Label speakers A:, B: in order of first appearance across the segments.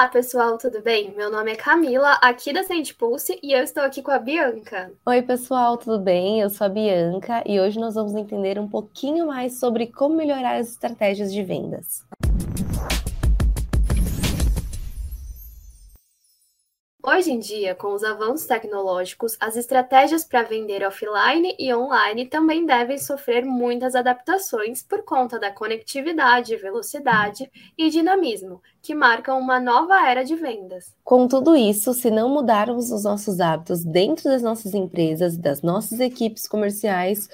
A: Olá, pessoal, tudo bem? Meu nome é Camila, aqui da Sente Pulse, e eu estou aqui com a Bianca.
B: Oi, pessoal, tudo bem? Eu sou a Bianca e hoje nós vamos entender um pouquinho mais sobre como melhorar as estratégias de vendas.
A: Hoje em dia, com os avanços tecnológicos, as estratégias para vender offline e online também devem sofrer muitas adaptações por conta da conectividade, velocidade e dinamismo, que marcam uma nova era de vendas.
B: Com tudo isso, se não mudarmos os nossos hábitos dentro das nossas empresas, das nossas equipes comerciais,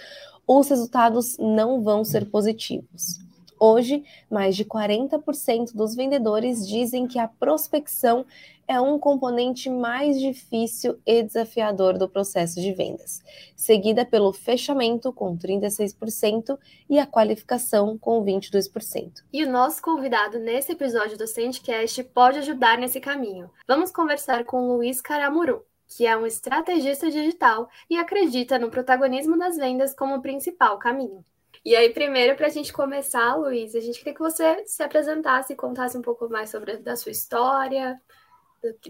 B: os resultados não vão ser positivos. Hoje, mais de 40% dos vendedores dizem que a prospecção é um componente mais difícil e desafiador do processo de vendas, seguida pelo fechamento com 36% e a qualificação com 22%.
A: E o nosso convidado nesse episódio do Sandcast pode ajudar nesse caminho. Vamos conversar com Luiz Caramuru, que é um estrategista digital e acredita no protagonismo das vendas como principal caminho. E aí, primeiro, para a gente começar, Luiz, a gente queria que você se apresentasse e contasse um pouco mais sobre da sua história,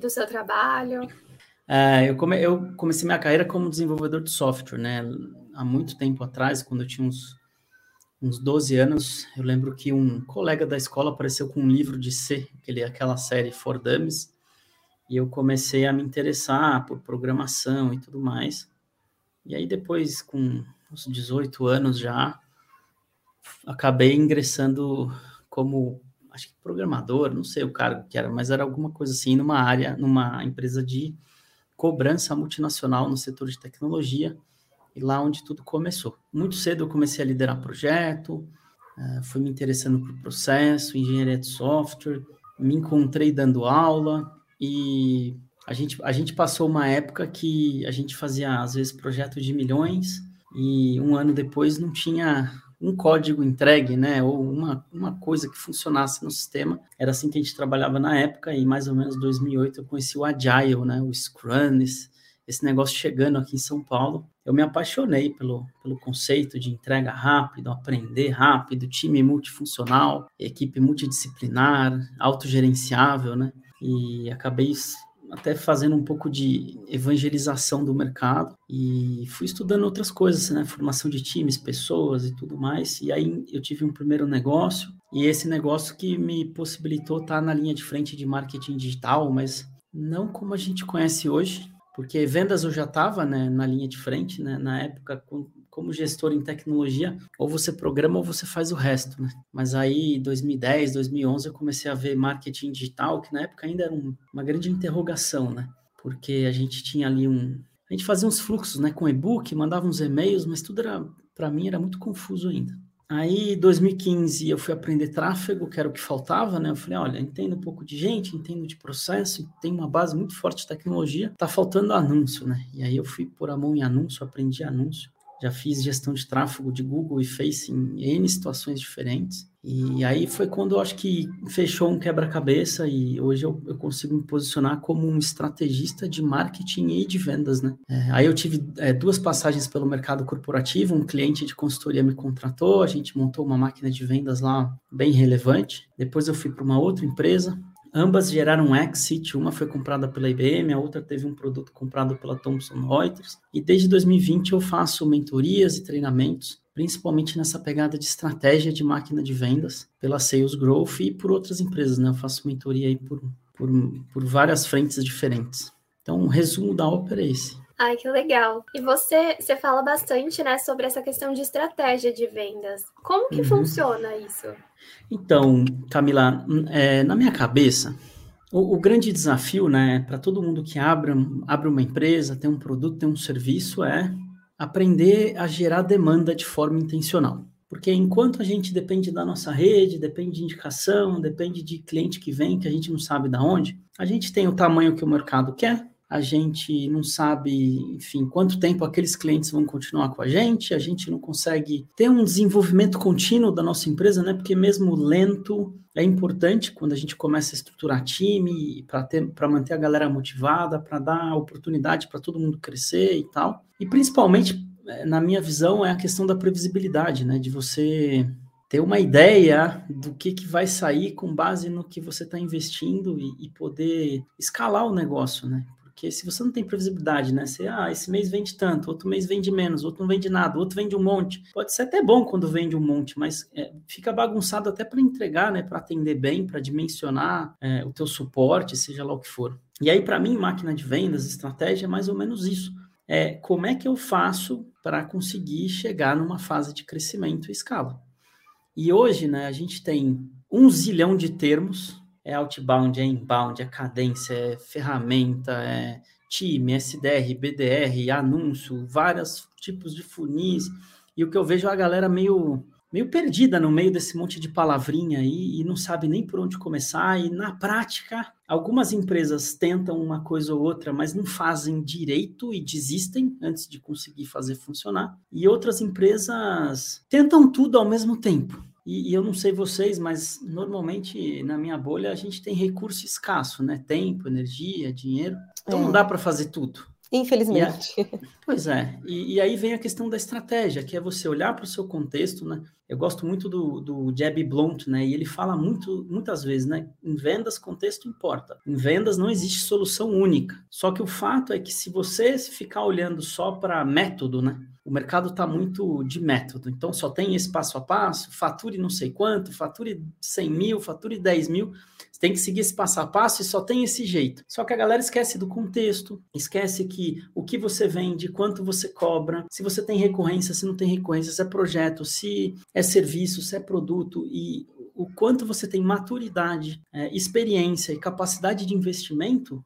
A: do, seu trabalho.
C: É, eu, come, eu, comecei minha carreira como desenvolvedor de software, né? Há muito tempo atrás, quando eu tinha uns, uns 12 anos, eu lembro que um colega da escola apareceu com um livro de C, aquele, aquela série For Dummies, e eu comecei a me interessar por programação e tudo mais. E aí depois, com uns 18 anos já, acabei ingressando como acho que programador, não sei o cargo que era, mas era alguma coisa assim numa área, numa empresa de cobrança multinacional no setor de tecnologia e lá onde tudo começou. Muito cedo eu comecei a liderar projeto, uh, fui me interessando por processo, engenharia de software, me encontrei dando aula e a gente, a gente passou uma época que a gente fazia às vezes projetos de milhões e um ano depois não tinha um código entregue, né, ou uma, uma coisa que funcionasse no sistema. Era assim que a gente trabalhava na época, e mais ou menos 2008 eu conheci o Agile, né, o Scrum, esse, esse negócio chegando aqui em São Paulo. Eu me apaixonei pelo, pelo conceito de entrega rápido, aprender rápido, time multifuncional, equipe multidisciplinar, autogerenciável, né, e acabei até fazendo um pouco de evangelização do mercado e fui estudando outras coisas, né? Formação de times, pessoas e tudo mais. E aí eu tive um primeiro negócio e esse negócio que me possibilitou estar na linha de frente de marketing digital, mas não como a gente conhece hoje, porque vendas eu já estava né, na linha de frente, né? Na época, como gestor em tecnologia, ou você programa ou você faz o resto, né? Mas aí, 2010, 2011, eu comecei a ver marketing digital, que na época ainda era um, uma grande interrogação, né? Porque a gente tinha ali um... A gente fazia uns fluxos, né? Com e-book, mandava uns e-mails, mas tudo era... Para mim, era muito confuso ainda. Aí, 2015, eu fui aprender tráfego, que era o que faltava, né? Eu falei, olha, entendo um pouco de gente, entendo de processo, tem uma base muito forte de tecnologia, tá faltando anúncio, né? E aí eu fui pôr a mão em anúncio, aprendi anúncio já fiz gestão de tráfego de Google e Face em N situações diferentes. E aí foi quando eu acho que fechou um quebra-cabeça e hoje eu, eu, consigo me posicionar como um estrategista de marketing e de vendas, né? É, aí eu tive é, duas passagens pelo mercado corporativo, um cliente de consultoria me contratou, a gente montou uma máquina de vendas lá bem relevante. Depois eu fui para uma outra empresa, Ambas geraram um exit, uma foi comprada pela IBM, a outra teve um produto comprado pela Thomson Reuters. E desde 2020 eu faço mentorias e treinamentos, principalmente nessa pegada de estratégia de máquina de vendas, pela Sales Growth e por outras empresas, né? Eu faço mentoria aí por, por, por várias frentes diferentes. Então, o um resumo da ópera é esse.
A: Ai, que legal. E você, você fala bastante, né, sobre essa questão de estratégia de vendas. Como que uhum. funciona isso?
C: Então, Camila, é, na minha cabeça, o, o grande desafio, né, para todo mundo que abre, abre uma empresa, tem um produto, tem um serviço, é aprender a gerar demanda de forma intencional. Porque enquanto a gente depende da nossa rede, depende de indicação, depende de cliente que vem, que a gente não sabe da onde, a gente tem o tamanho que o mercado quer, a gente não sabe, enfim, quanto tempo aqueles clientes vão continuar com a gente, a gente não consegue ter um desenvolvimento contínuo da nossa empresa, né? Porque mesmo lento é importante quando a gente começa a estruturar time para manter a galera motivada, para dar oportunidade para todo mundo crescer e tal. E principalmente, eh, na minha visão, é a questão da previsibilidade, né? De você ter uma ideia do que, que vai sair com base no que você está investindo e, e, poder escalar o negócio, né? Porque se você não tem previsibilidade, né? Você, ah, esse mês vende tanto, outro mês vende menos, outro não vende nada, outro vende um monte. Pode ser até bom quando vende um monte, mas é, fica bagunçado até para entregar, né? Para atender bem, para dimensionar é, o teu suporte, seja lá o que for. E aí, para mim, máquina de vendas, estratégia é mais ou menos isso. É, como é que eu faço para conseguir chegar numa fase de crescimento e escala? E hoje, né, a gente tem um zilhão de termos é outbound, é inbound, é cadência, é ferramenta, é time, SDR, BDR, anúncio, vários tipos de funis. E o que eu vejo é a galera meio meio perdida no meio desse monte de palavrinha aí e não sabe nem por onde começar. E na prática, algumas empresas tentam uma coisa ou outra, mas não fazem direito e desistem antes de conseguir fazer funcionar. E outras empresas tentam tudo ao mesmo tempo. E, e, eu não sei vocês, mas normalmente na minha bolha a gente tem recurso escasso, né? Tempo, energia, dinheiro. Então é. não dá para fazer tudo.
B: Infelizmente.
C: A, pois é. E, e, aí vem a questão da estratégia, que é você olhar para o seu contexto, né? Eu gosto muito do, do Jeb Blunt, né? E ele fala muito, muitas vezes, né? Em vendas, contexto importa. Em vendas não existe solução única. Só que o fato é que se você ficar olhando só para método, né? o mercado está muito de método, então só tem esse passo a passo, fature não sei quanto, fature 100 mil, fature 10 mil, você tem que seguir esse passo a passo e só tem esse jeito. Só que a galera esquece do contexto, esquece que o que você vende, quanto você cobra, se você tem recorrência, se não tem recorrência, se é projeto, se é serviço, se é produto e o quanto você tem maturidade, é, experiência e capacidade de investimento,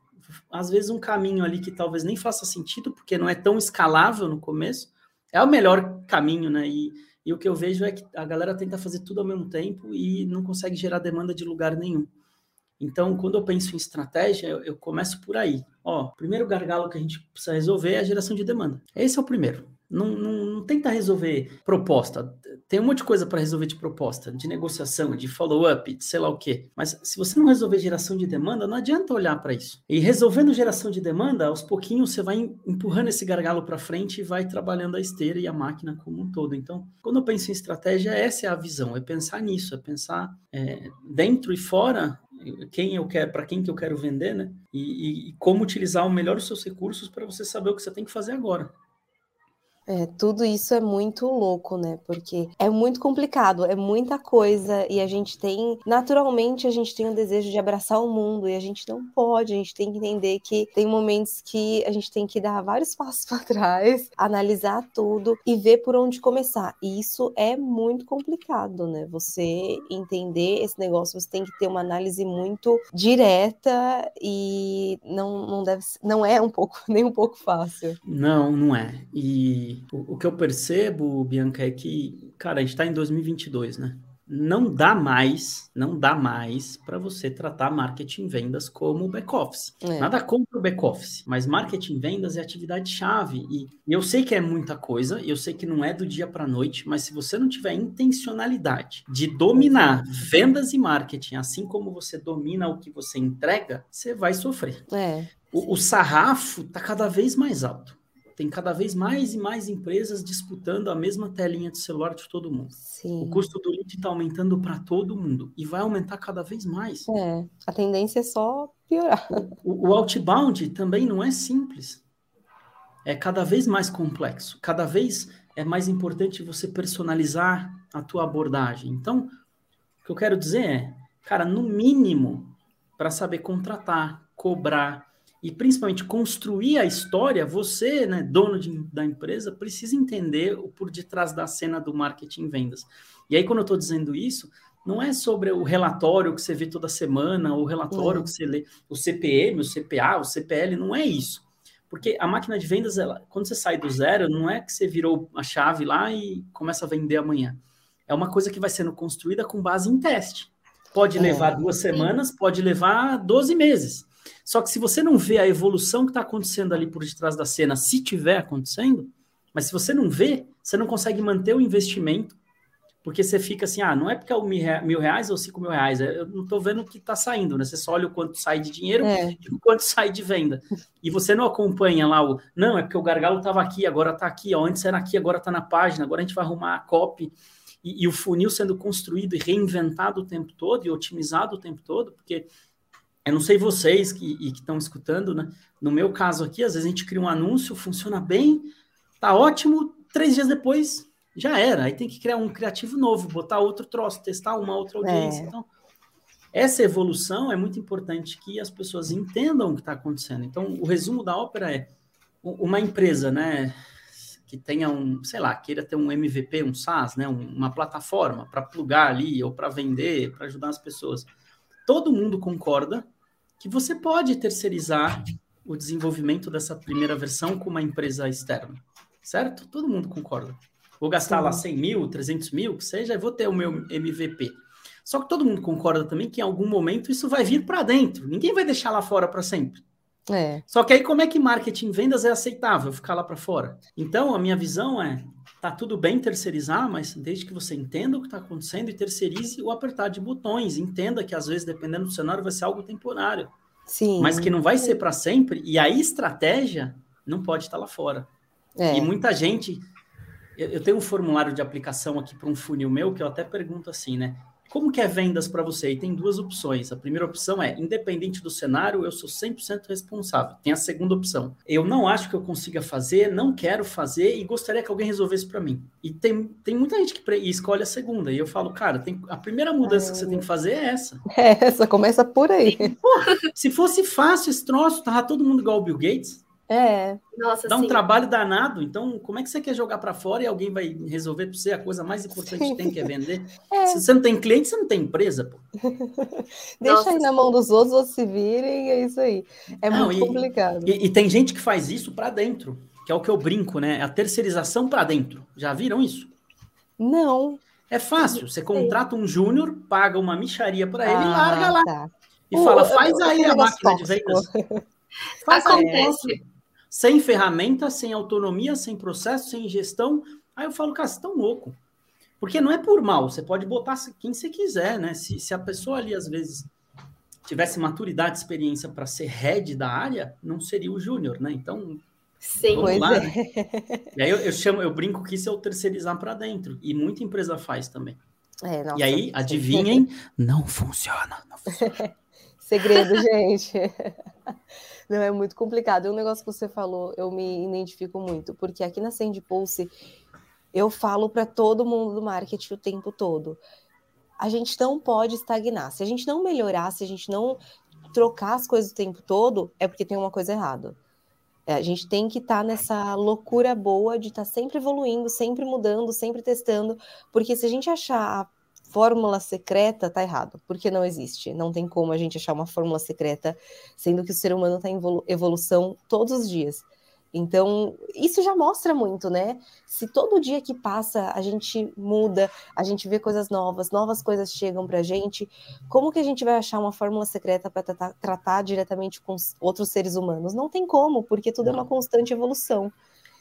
C: às vezes um caminho ali que talvez nem faça sentido, porque não é tão escalável no começo, é o melhor caminho, né? E, e o que eu vejo é que a galera tenta fazer tudo ao mesmo tempo e não consegue gerar demanda de lugar nenhum. Então, quando eu penso em estratégia, eu, começo por aí. Ó, primeiro gargalo que a gente precisa resolver é a geração de demanda. Esse é o primeiro. Não, não, não tenta resolver proposta. Tem um monte de coisa para resolver de proposta, de negociação, de follow-up, de sei lá o quê. Mas se você não resolver geração de demanda, não adianta olhar para isso. E resolvendo geração de demanda, aos pouquinhos você vai empurrando esse gargalo para frente e vai trabalhando a esteira e a máquina como um todo. Então, quando eu penso em estratégia, essa é a visão, é pensar nisso, é pensar é, dentro e fora quem eu quero, para quem que eu quero vender, né? E, e, e como utilizar o melhor os seus recursos para você saber o que você tem que fazer agora.
B: É, tudo isso é muito louco, né? Porque é muito complicado, é muita coisa e a gente tem, naturalmente, a gente tem o desejo de abraçar o mundo e a gente não pode, a gente tem que entender que tem momentos que a gente tem que dar vários passos para trás, analisar tudo e ver por onde começar. E isso é muito complicado, né? Você entender esse negócio, você tem que ter uma análise muito direta e não, não deve não é um pouco nem um pouco fácil.
C: Não, não é. E o, o que eu percebo, Bianca, é que, cara, a gente está em 2022, né? Não dá mais, não dá mais para você tratar marketing vendas como back-office. É. Nada contra o back-office, mas marketing vendas é atividade-chave. E, e eu sei que é muita coisa, eu sei que não é do dia para noite, mas se você não tiver intencionalidade de dominar vendas e marketing, assim como você domina o que você entrega, você vai sofrer.
B: É.
C: O, o sarrafo está cada vez mais alto tem cada vez mais e mais empresas disputando a mesma telinha de celular de todo mundo.
B: Sim.
C: O custo do lead está aumentando para todo mundo e vai aumentar cada vez mais.
B: É, a tendência é só piorar.
C: O, o outbound também não é simples. É cada vez mais complexo. Cada vez é mais importante você personalizar a tua abordagem. Então, o que eu quero dizer é, cara, no mínimo, para saber contratar, cobrar, e principalmente construir a história, você, né, dono de, da empresa, precisa entender o por detrás da cena do marketing vendas. E aí, quando eu estou dizendo isso, não é sobre o relatório que você vê toda semana, o relatório é. que você lê, o CPM, o CPA, o CPL, não é isso. Porque a máquina de vendas, ela, quando você sai do zero, não é que você virou a chave lá e começa a vender amanhã. É uma coisa que vai sendo construída com base em teste. Pode é. levar duas semanas, pode levar 12 meses. Só que se você não vê a evolução que está acontecendo ali por detrás da cena, se tiver acontecendo, mas se você não vê, você não consegue manter o investimento, porque você fica assim, ah, não é porque é mil reais ou cinco mil reais, eu não estou vendo o que está saindo, né? Você só olha o quanto sai de dinheiro é. e o quanto sai de venda. E você não acompanha lá o, não, é porque o gargalo estava aqui, agora está aqui, ó, antes era aqui, agora está na página, agora a gente vai arrumar a copy. e, e, o funil sendo construído e reinventado o tempo todo e otimizado o tempo todo, porque eu não sei vocês que estão escutando, né? No meu caso aqui, às vezes a gente cria um anúncio, funciona bem, tá ótimo, três dias depois já era. Aí tem que criar um criativo novo, botar outro troço, testar uma outra audiência. É. Então, essa evolução é muito importante que as pessoas entendam o que está acontecendo. Então, o resumo da ópera é uma empresa, né, que tenha um, sei lá, queira ter um MVP, um SaaS, né, uma plataforma para plugar ali ou para vender, para ajudar as pessoas. Todo mundo concorda que você pode terceirizar o desenvolvimento dessa primeira versão com uma empresa externa, certo? Todo mundo concorda. Vou gastar Sim. lá 100 mil, 300 mil, que seja, e vou ter o meu MVP. Só que todo mundo concorda também que em algum momento isso vai vir para dentro. Ninguém vai deixar lá fora para sempre. É. Só que aí como é que marketing vendas é aceitável ficar lá para fora? Então a minha visão é tá tudo bem terceirizar, mas desde que você entenda o que está acontecendo e terceirize o apertar de botões, entenda que às vezes dependendo do cenário vai ser algo temporário. Sim. Mas que não vai ser para sempre e a estratégia não pode estar lá fora. É. E muita gente eu tenho um formulário de aplicação aqui para um funil meu que eu até pergunto assim, né? Como que é vendas para você? E tem duas opções. A primeira opção é, independente do cenário, eu sou 100% responsável. Tem a segunda opção. Eu não acho que eu consiga fazer, não quero fazer e gostaria que alguém resolvesse para mim. E tem, tem muita gente que escolhe a segunda. E eu falo, cara, tem, a primeira mudança que você tem que fazer é essa.
B: É, essa começa por aí.
C: Porra, se fosse fácil esse troço, tava todo mundo igual o Bill Gates.
B: É.
C: Nossa, Dá um sim. trabalho danado. Então, como é que você quer jogar para fora e alguém vai resolver para você a coisa mais importante sim. que tem que é vender? É. Se você não tem cliente, você não tem empresa, pô.
B: Deixa Nossa, aí na mão dos outros, outros se virem, é isso aí. É não, muito e, complicado.
C: E, e, tem gente que faz isso para dentro, que é o que eu brinco, né? A terceirização para dentro. Já viram isso?
B: Não.
C: É fácil. Você contrata um júnior, paga uma micharia para ele ah, e larga lá. Tá. E uh, fala, faz aí a máquina de vendas.
A: Faz Acontece
C: sem ferramenta, sem autonomia, sem processo, sem gestão. Aí eu falo, cara, você tá louco. Porque não é por mal, você pode botar quem você quiser, né? Se, se a pessoa ali, às vezes, tivesse maturidade, experiência para ser head da área, não seria o júnior, né? Então,
A: Sim, vamos lá,
C: é. né? E aí eu, eu, chamo, eu brinco que isso é o terceirizar para dentro. E muita empresa faz também. É, nossa, e aí, adivinhem, não funciona. Não funciona.
B: Segredo, gente. Não, é muito complicado. E um negócio que você falou, eu me identifico muito, porque aqui na Send Pulse eu falo para todo mundo do marketing o tempo todo. A gente não pode estagnar. Se a gente não melhorar, se a gente não trocar as coisas o tempo todo, é porque tem uma coisa errada. É, a gente tem que estar tá nessa loucura boa de estar tá sempre evoluindo, sempre mudando, sempre testando, porque se a gente achar fórmula secreta tá errado, porque não existe. Não tem como a gente achar uma fórmula secreta, sendo que o ser humano está em evolução todos os dias. Então, isso já mostra muito, né? Se todo dia que passa a gente muda, a gente vê coisas novas, novas coisas chegam para a gente, como que a gente vai achar uma fórmula secreta para tratar, tratar, diretamente com outros seres humanos? Não tem como, porque tudo é uma constante evolução.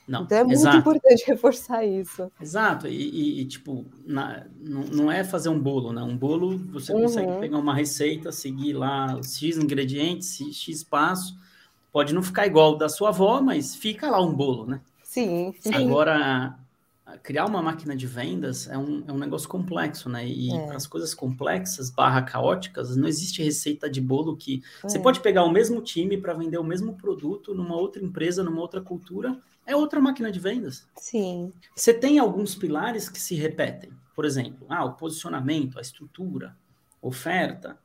B: Não, então é muito exato. importante reforçar isso.
C: Exato, e, e, tipo, na, não, não, é fazer um bolo, né? Um bolo você uhum. consegue pegar uma receita, seguir lá X ingredientes, X passo, pode não ficar igual da sua avó, mas fica lá um bolo, né?
B: Sim, sim.
C: Agora, criar uma máquina de vendas é um, é um negócio complexo, né? E é. para as coisas complexas, barra caóticas, não existe receita de bolo que... É. Você pode pegar o mesmo time para vender o mesmo produto numa outra empresa, numa outra cultura, é outra máquina de vendas.
B: Sim.
C: Você tem alguns pilares que se repetem. Por exemplo, ah, o posicionamento, a estrutura, oferta,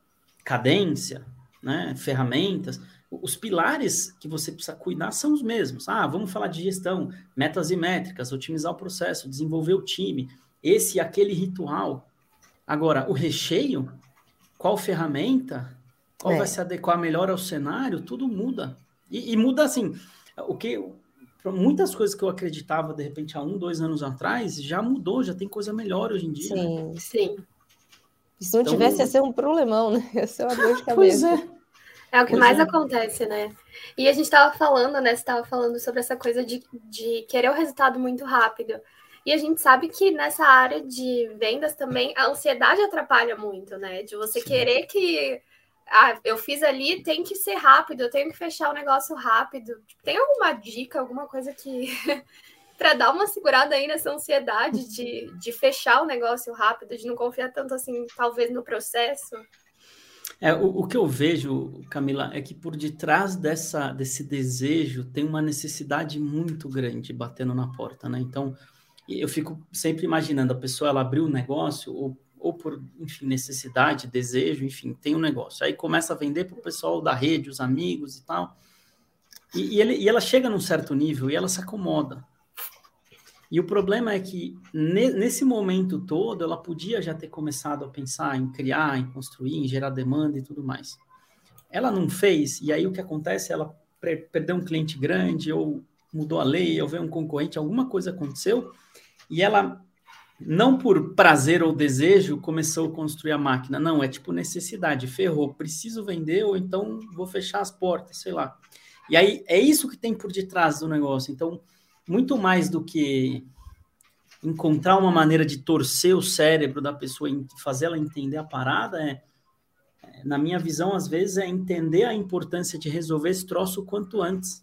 C: cadência, né, ferramentas. Os pilares que você precisa cuidar são os mesmos. Ah, vamos falar de gestão, metas e métricas, otimizar o processo, desenvolver o time, esse e aquele ritual. Agora, o recheio, qual ferramenta, qual é. vai se adequar melhor ao cenário, tudo muda. E, e muda assim, o que muitas coisas que eu acreditava, de repente, há um, dois anos atrás, já mudou, já tem coisa melhor hoje em dia.
B: Sim, né? sim. Se não então, tivesse, ia ser um problemão, né? Ia ser uma dor de cabeça. Pois
A: é. É o que pois mais é. acontece, né? E a gente estava falando, né? Você estava falando sobre essa coisa de, de querer o resultado muito rápido. E a gente sabe que nessa área de vendas também a ansiedade atrapalha muito, né? De você Sim. querer que ah, eu fiz ali, tem que ser rápido, eu tenho que fechar o negócio rápido. Tem alguma dica, alguma coisa que, para dar uma segurada aí nessa ansiedade de, de fechar o negócio rápido, de não confiar tanto assim, talvez, no processo?
C: É, o, o, que eu vejo, Camila, é que por detrás dessa, desse desejo tem uma necessidade muito grande batendo na porta, né? Então, eu fico sempre imaginando a pessoa, ela abriu um negócio, ou, ou por, enfim, necessidade, desejo, enfim, tem um negócio. Aí começa a vender para o pessoal da rede, os amigos e tal. E, e, ele, e ela chega num certo nível e ela se acomoda. E o problema é que nesse momento todo ela podia já ter começado a pensar em criar, em construir, em gerar demanda e tudo mais. Ela não fez, e aí o que acontece? Ela perdeu um cliente grande, ou mudou a lei, ou veio um concorrente, alguma coisa aconteceu, e ela, não por prazer ou desejo, começou a construir a máquina. Não, é tipo necessidade, ferrou, preciso vender, ou então vou fechar as portas, sei lá. E aí é isso que tem por detrás do negócio. Então, muito mais do que encontrar uma maneira de torcer o cérebro da pessoa e fazer ela entender a parada, é, é, na minha visão, às vezes, é entender a importância de resolver esse troço o quanto antes.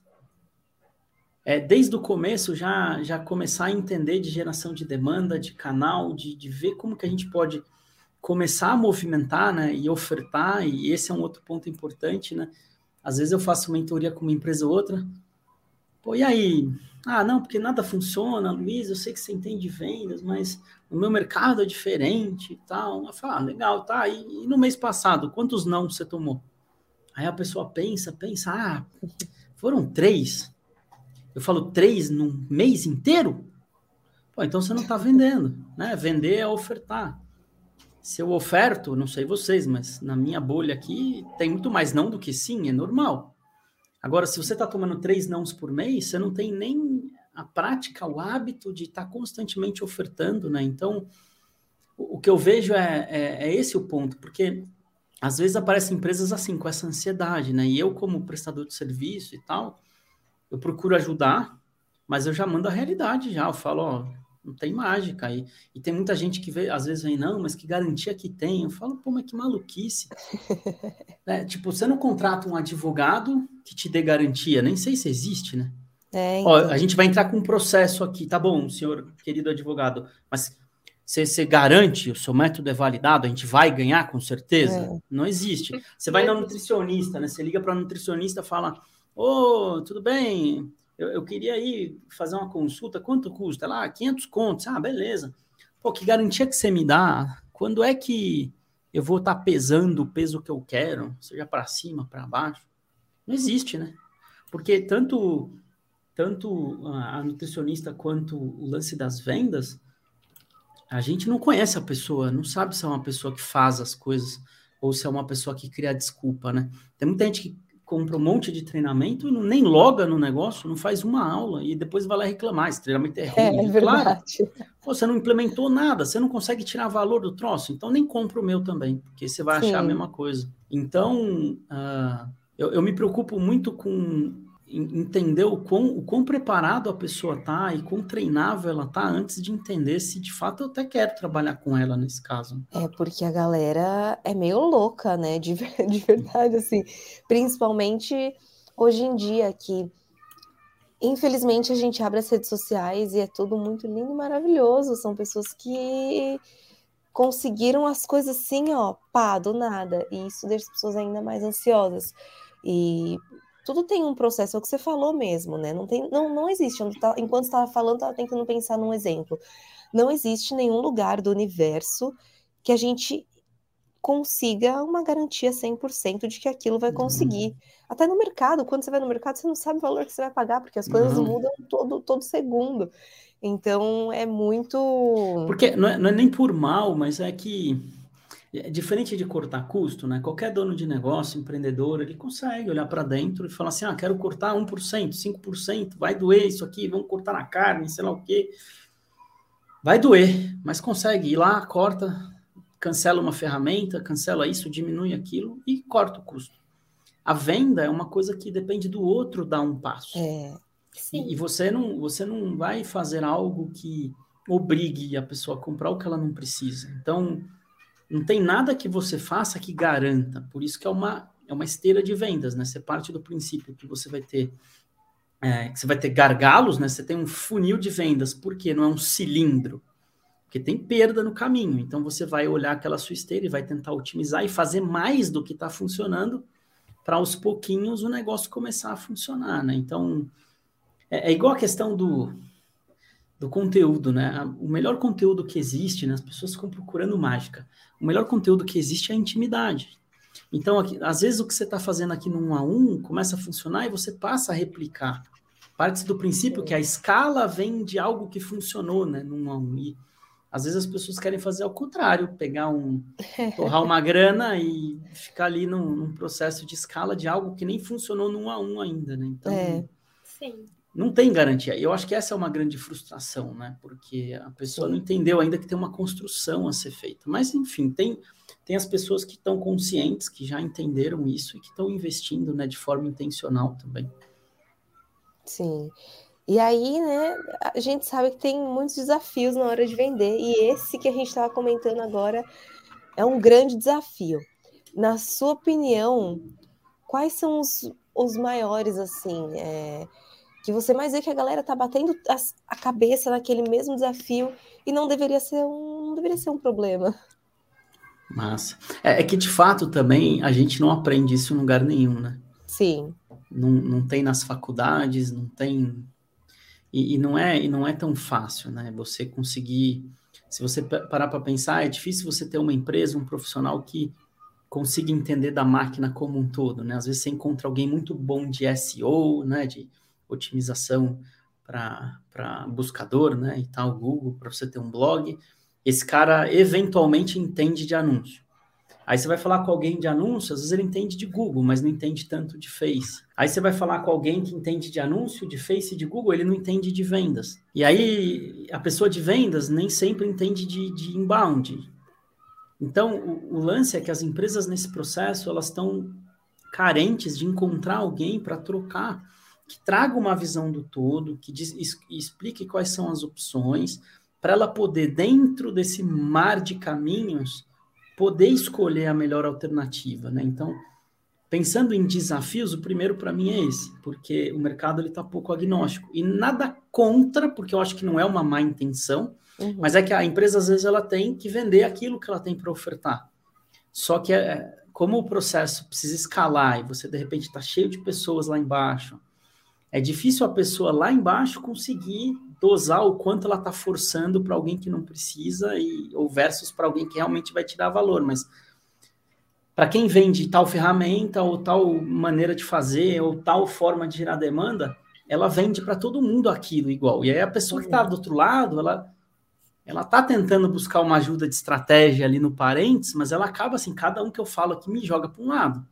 C: É, desde o começo, já, já começar a entender de geração de demanda, de canal, de, de ver como que a gente pode começar a movimentar né, e ofertar, e esse é um outro ponto importante, né? Às vezes eu faço mentoria com uma empresa ou outra, pô, e aí, ah, não, porque nada funciona, Luiz, eu sei que você entende de vendas, mas o meu mercado é diferente e tal. Eu falo, ah, legal, tá. E, e, no mês passado, quantos não você tomou? Aí a pessoa pensa, pensa, ah, foram três. Eu falo, três num mês inteiro? Pô, então você não está vendendo, né? Vender é ofertar. Se eu oferto, não sei vocês, mas na minha bolha aqui tem muito mais não do que sim, é normal. Agora, se você está tomando três nãos por mês, você não tem nem a prática, o hábito de estar tá constantemente ofertando, né? Então, o, o que eu vejo é, é, é, esse o ponto, porque às vezes aparecem empresas assim, com essa ansiedade, né? E eu, como prestador de serviço e tal, eu procuro ajudar, mas eu já mando a realidade já. Eu falo, ó, não tem mágica. E, e tem muita gente que vê, às vezes vem, não, mas que garantia que tem? Eu falo, pô, mas que maluquice. é, tipo, você não contrata um advogado que te dê garantia, nem sei se existe, né? É, então... Ó, a gente vai entrar com um processo aqui, tá bom, senhor querido advogado, mas você, garante, o seu método é validado, a gente vai ganhar com certeza? É. Não existe. Você vai na nutricionista, né? Você liga para nutricionista fala, ô, oh, tudo bem, eu, eu, queria ir fazer uma consulta, quanto custa? Lá, 500 contos. Ah, beleza. Pô, que garantia que você me dá? Quando é que eu vou estar tá pesando o peso que eu quero, seja para cima, para baixo? Não existe, né? Porque tanto tanto a nutricionista quanto o lance das vendas, a gente não conhece a pessoa, não sabe se é uma pessoa que faz as coisas ou se é uma pessoa que cria desculpa, né? Tem muita gente que compra um monte de treinamento e não, nem loga no negócio, não faz uma aula e depois vai lá reclamar, esse treinamento é ruim. É, é claro, pô, você não implementou nada, você não consegue tirar valor do troço, então nem compra o meu também, porque você vai Sim. achar a mesma coisa. Então, uh, eu, eu me preocupo muito com entender o quão, o quão preparado a pessoa tá e quão treinável ela tá antes de entender se de fato eu até quero trabalhar com ela nesse caso.
B: É porque a galera é meio louca, né? De, de verdade, assim. Principalmente hoje em dia que infelizmente a gente abre as redes sociais e é tudo muito lindo e maravilhoso. São pessoas que conseguiram as coisas assim, ó, pá, do nada. E isso deixa as pessoas ainda mais ansiosas. E tudo tem um processo, é o que você falou mesmo, né? Não, tem, não, não existe. Tá, enquanto estava falando, estava tentando pensar num exemplo. Não existe nenhum lugar do universo que a gente consiga uma garantia 100% de que aquilo vai conseguir. Uhum. Até no mercado, quando você vai no mercado, você não sabe o valor que você vai pagar, porque as coisas uhum. mudam todo, todo segundo. Então é muito.
C: Porque não é, não é nem por mal, mas é que diferente de cortar custo, né? Qualquer dono de negócio, empreendedor, ele consegue olhar para dentro e falar assim: ah, quero cortar 1%, 5%, vai doer isso aqui, vamos cortar na carne, sei lá o quê. Vai doer, mas consegue ir lá, corta, cancela uma ferramenta, cancela isso, diminui aquilo e corta o custo. A venda é uma coisa que depende do outro dar um passo. É, e, e você não, você não vai fazer algo que obrigue a pessoa a comprar o que ela não precisa. Então, não tem nada que você faça que garanta. Por isso que é uma, é uma esteira de vendas, né? Você parte do princípio que você vai ter é, que você vai ter gargalos, né? Você tem um funil de vendas, porque não é um cilindro, porque tem perda no caminho. Então você vai olhar aquela sua esteira e vai tentar otimizar e fazer mais do que está funcionando para aos pouquinhos o negócio começar a funcionar, né? Então é, é, igual a questão do, do conteúdo, né? O melhor conteúdo que existe, né? As pessoas ficam procurando mágica. O melhor conteúdo que existe é a intimidade. Então, aqui, às vezes, o que você está fazendo aqui no um a um começa a funcionar e você passa a replicar. Parte do princípio que a escala vem de algo que funcionou, né? No um a um. E às vezes as pessoas querem fazer ao contrário, pegar um. torrar uma grana e ficar ali num, num, processo de escala de algo que nem funcionou no um a um ainda, né? Então. É. Sim não tem garantia. Eu acho que essa é uma grande frustração, né? Porque a pessoa não entendeu ainda que tem uma construção a ser feita. Mas, enfim, tem, tem as pessoas que estão conscientes, que já entenderam isso e que estão investindo né, de forma intencional também.
B: Sim. E aí, né, a gente sabe que tem muitos desafios na hora de vender, e esse que a gente estava comentando agora é um grande desafio. Na sua opinião, quais são os, os maiores, assim, é, que você mais vê que a galera tá batendo a, a cabeça naquele mesmo desafio e não deveria ser um, não deveria ser um problema.
C: Massa. É, é, que de fato também a gente não aprende isso em lugar nenhum, né?
B: Sim.
C: Não, não tem nas faculdades, não tem. E, e não é e não é tão fácil, né? Você conseguir. Se você parar para pensar, é difícil você ter uma empresa, um profissional que consiga entender da máquina como um todo, né? Às vezes você encontra alguém muito bom de SEO, né? De otimização para buscador, né, e tal, Google, para você ter um blog. Esse cara eventualmente entende de anúncio. Aí você vai falar com alguém de anúncio, às vezes ele entende de Google, mas não entende tanto de Face. Aí você vai falar com alguém que entende de anúncio, de Face e de Google, ele não entende de vendas. E aí a pessoa de vendas nem sempre entende de, de inbound. Então o, o lance é que as empresas nesse processo elas estão carentes de encontrar alguém para trocar que traga uma visão do todo, que diz, explique quais são as opções, para ela poder, dentro desse mar de caminhos, poder escolher a melhor alternativa, né? Então, pensando em desafios, o primeiro para mim é esse, porque o mercado está pouco agnóstico e nada contra, porque eu acho que não é uma má intenção, uhum. mas é que a empresa às vezes ela tem que vender aquilo que ela tem para ofertar. Só que é, como o processo precisa escalar e você de repente está cheio de pessoas lá embaixo, é difícil a pessoa lá embaixo conseguir dosar o quanto ela está forçando para alguém que não precisa e ou versus para alguém que realmente vai tirar valor, mas para quem vende tal ferramenta ou tal maneira de fazer ou tal forma de gerar demanda, ela vende para todo mundo aquilo igual. E aí a pessoa que está do outro lado, ela ela está tentando buscar uma ajuda de estratégia ali no parentes, mas ela acaba assim, cada um que eu falo aqui me joga para um lado.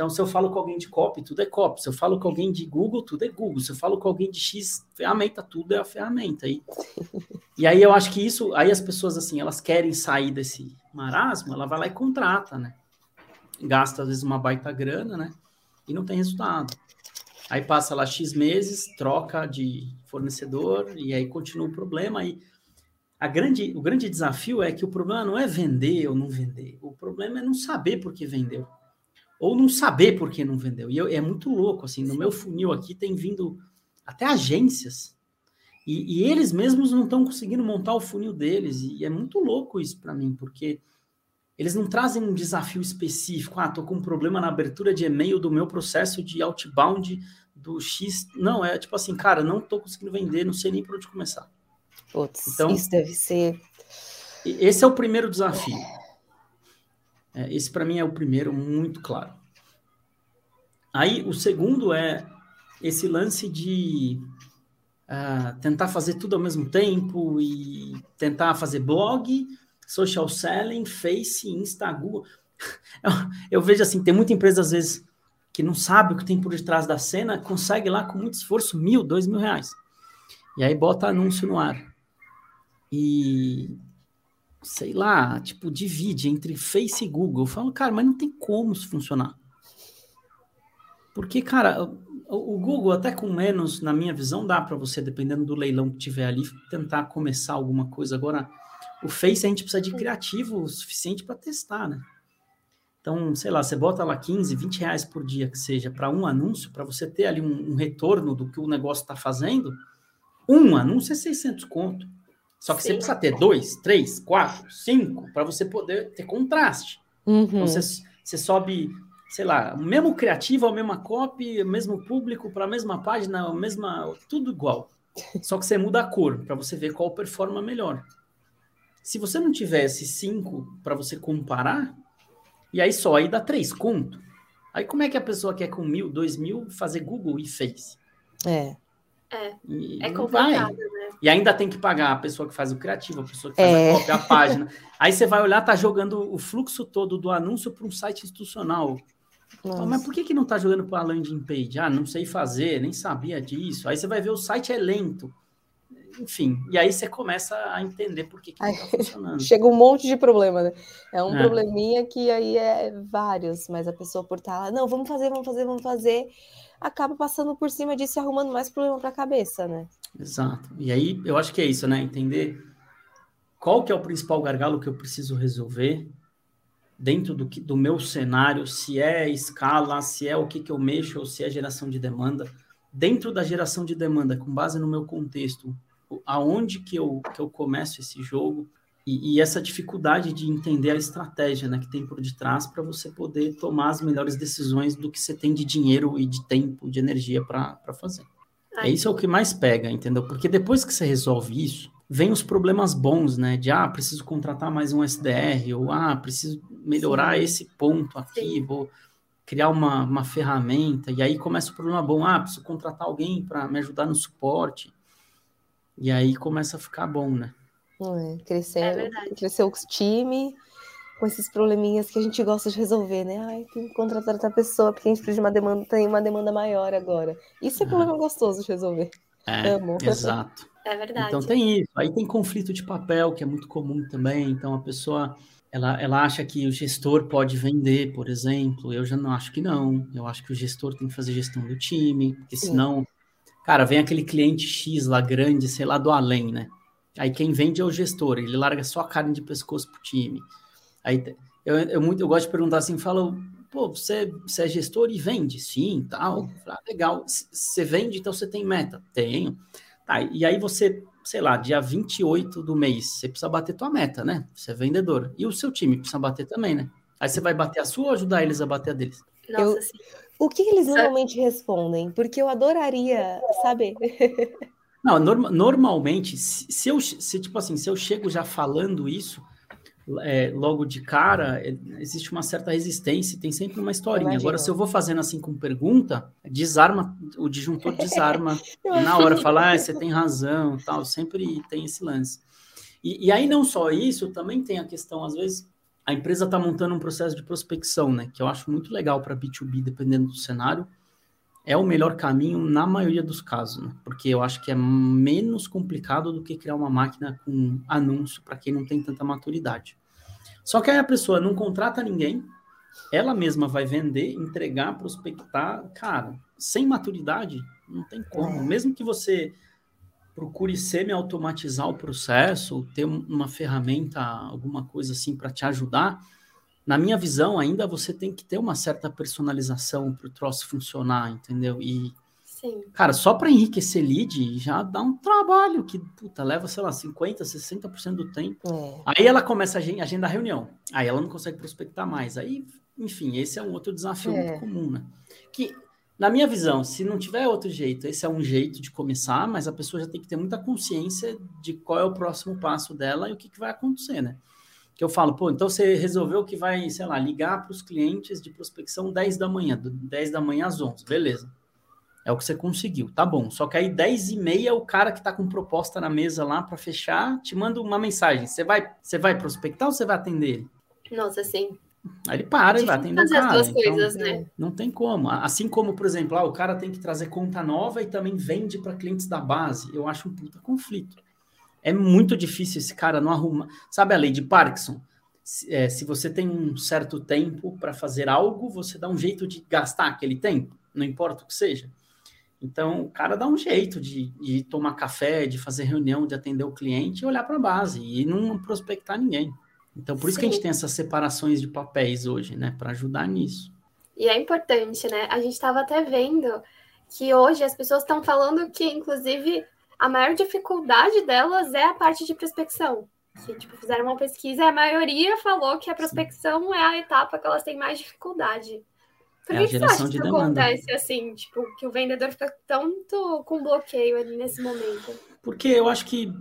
C: Então, se eu falo com alguém de copy, tudo é copy. Se eu falo com alguém de Google, tudo é Google. Se eu falo com alguém de X ferramenta, tudo é a ferramenta. E, e aí eu acho que isso, aí as pessoas, assim, elas querem sair desse marasmo, ela vai lá e contrata, né? Gasta, às vezes, uma baita grana, né? E não tem resultado. Aí passa lá X meses, troca de fornecedor, e aí continua o problema. E a grande, o grande desafio é que o problema não é vender ou não vender. O problema é não saber por que vendeu ou não saber por que não vendeu. E eu, é muito louco, assim, no meu funil aqui tem vindo até agências, e, e eles mesmos não estão conseguindo montar o funil deles, e é muito louco isso para mim, porque eles não trazem um desafio específico, ah, tô com um problema na abertura de e-mail do meu processo de outbound do X, não, é tipo assim, cara, não tô conseguindo vender, não sei nem por onde começar.
B: Putz, então, isso deve ser...
C: Esse é o primeiro desafio. É, esse para mim é o primeiro, muito claro. Aí o segundo é esse lance de uh, tentar fazer tudo ao mesmo tempo e tentar fazer blog, social selling, Face, Insta, Google. Eu, eu vejo assim, tem muita empresa às vezes que não sabe o que tem por detrás da cena, consegue lá com muito esforço mil, dois mil reais. E aí bota anúncio no ar. E sei lá, tipo, divide entre Face e Google. Eu falo, cara, mas não tem como isso funcionar. Porque, cara, o, Google, até com menos, na minha visão, dá para você, dependendo do leilão que tiver ali, tentar começar alguma coisa. Agora, o Face a gente precisa de criativo o suficiente para testar, né? Então, sei lá, você bota lá 15, 20 reais por dia que seja para um anúncio, para você ter ali um, um, retorno do que o negócio está fazendo, um anúncio é 600 conto. Só que Sim. você precisa ter dois, três, quatro, cinco, para você poder ter contraste. Uhum. Então, você, você sobe, sei lá, o mesmo criativo, a mesma copy, o mesmo público, para a mesma página, a mesma, tudo igual. Só que você muda a cor, para você ver qual performa melhor. Se você não tivesse cinco para você comparar, e aí só aí dá três conto. Aí como é que a pessoa quer com mil, dois mil fazer Google e Face?
B: É.
A: É, e é complicado, né?
C: E ainda tem que pagar a pessoa que faz o criativo, a pessoa que faz é. a cópia, a página. Aí você vai olhar, tá jogando o fluxo todo do anúncio para um site institucional. Então, mas por que, que não tá jogando para a landing page? Ah, não sei fazer, nem sabia disso. Aí você vai ver o site é lento enfim, e aí você começa a entender por que, que não está funcionando.
B: Chega um monte de problema, né? É um é. probleminha que aí é vários, mas a pessoa por estar tá lá, não, vamos fazer, vamos fazer, vamos fazer, acaba passando por cima disso e arrumando mais problema para a cabeça, né?
C: Exato. E aí eu acho que é isso, né? Entender qual que é o principal gargalo que eu preciso resolver dentro do, que, do meu cenário, se é escala, se é o que, que eu mexo ou se é geração de demanda. Dentro da geração de demanda, com base no meu contexto, aonde que eu, que eu começo esse jogo e, e, essa dificuldade de entender a estratégia né, que tem por detrás para você poder tomar as melhores decisões do que você tem de dinheiro e de tempo, de energia para fazer. Ai. É isso é o que mais pega, entendeu? Porque depois que você resolve isso, vem os problemas bons, né? De ah, preciso contratar mais um SDR, ou ah, preciso melhorar Sim. esse ponto aqui, Sim. vou criar uma, uma ferramenta, e aí começa o problema bom, ah, preciso contratar alguém para me ajudar no suporte. E aí começa a ficar bom, né?
B: É, crescer, é crescer o time com esses probleminhas que a gente gosta de resolver, né? Ai, tem que contratar outra pessoa porque a gente precisa de uma demanda, tem uma demanda maior agora. Isso é, é. problema gostoso de resolver.
C: É, Amo.
A: exato. É verdade.
C: Então tem isso. Aí tem conflito de papel, que é muito comum também. Então a pessoa ela, ela acha que o gestor pode vender, por exemplo. Eu já não acho que não. Eu acho que o gestor tem que fazer gestão do time, porque senão Cara, vem aquele cliente X lá grande, sei lá, do além, né? Aí quem vende é o gestor, ele larga só a carne de pescoço pro time. Aí eu, eu, muito, eu gosto de perguntar assim, falo, pô, você, você é gestor e vende? Sim, tal. Ah, legal. Você vende, então você tem meta? Tenho. Tá, e aí você, sei lá, dia 28 do mês, você precisa bater tua meta, né? Você é vendedor. E o seu time precisa bater também, né? Aí você vai bater a sua ou ajudar eles a bater a deles?
A: Nossa, eu, sim.
B: O que eles normalmente respondem? Porque eu adoraria saber.
C: Não, norma, normalmente, se eu, se, tipo assim, se eu chego já falando isso, é, logo de cara, é, existe uma certa resistência, tem sempre uma historinha. Agora, se eu vou fazendo assim com pergunta, desarma, o disjuntor desarma na hora, fala, ah, você tem razão, tal, sempre tem esse lance. E, e aí, não só isso, também tem a questão, às vezes, a empresa está montando um processo de prospecção, né? Que eu acho muito legal para B2B, dependendo do cenário. É o melhor caminho na maioria dos casos, né? Porque eu acho que é menos complicado do que criar uma máquina com anúncio para quem não tem tanta maturidade. Só que aí a pessoa não contrata ninguém, ela mesma vai vender, entregar, prospectar. Cara, sem maturidade, não tem como. É. Mesmo que você procure semi-automatizar o processo, ter uma ferramenta, alguma coisa assim para te ajudar. Na minha visão, ainda você tem que ter uma certa personalização para o troço funcionar, entendeu? E,
A: Sim.
C: cara, só para enriquecer lead já dá um trabalho que, puta, leva, sei lá, 50%, 60% do tempo. É. Aí ela começa a agendar reunião. Aí ela não consegue prospectar mais. Aí, enfim, esse é um outro desafio é. muito comum, né? Que na minha visão, se não tiver outro jeito, esse é um jeito de começar, mas a pessoa já tem que ter muita consciência de qual é o próximo passo dela e o que, que vai acontecer, né? Que eu falo, pô, então você resolveu que vai, sei lá, ligar para os clientes de prospecção 10 da manhã, 10 da manhã às 11, beleza. É o que você conseguiu, tá bom. Só que aí 10 e meia, o cara que tá com proposta na mesa lá para fechar, te manda uma mensagem. Você vai, você vai prospectar ou você vai atender ele?
A: Nossa, sim.
C: Aí ele para e vai atender o cara. As duas então, coisas, né? Não tem como. Assim como, por exemplo, ah, o cara tem que trazer conta nova e também vende para clientes da base. Eu acho um puta conflito. É muito difícil esse cara não arruma. Sabe a lei de Parkinson? Se, é, se você tem um certo tempo para fazer algo, você dá um jeito de gastar aquele tempo, não importa o que seja. Então, o cara dá um jeito de, de tomar café, de fazer reunião, de atender o cliente e olhar para a base e não prospectar ninguém. Então, por isso Sim. que a gente tem essas separações de papéis hoje, né? Para ajudar nisso.
A: E é importante, né? A gente estava até vendo que hoje as pessoas estão falando que, inclusive, a maior dificuldade delas é a parte de prospecção. Que, tipo, fizeram uma pesquisa e a maioria falou que a prospecção Sim. é a etapa que elas têm mais dificuldade. Por é que, você acha que demanda. acontece assim, tipo, que o vendedor fica tanto com bloqueio ali nesse momento?
C: Porque eu acho que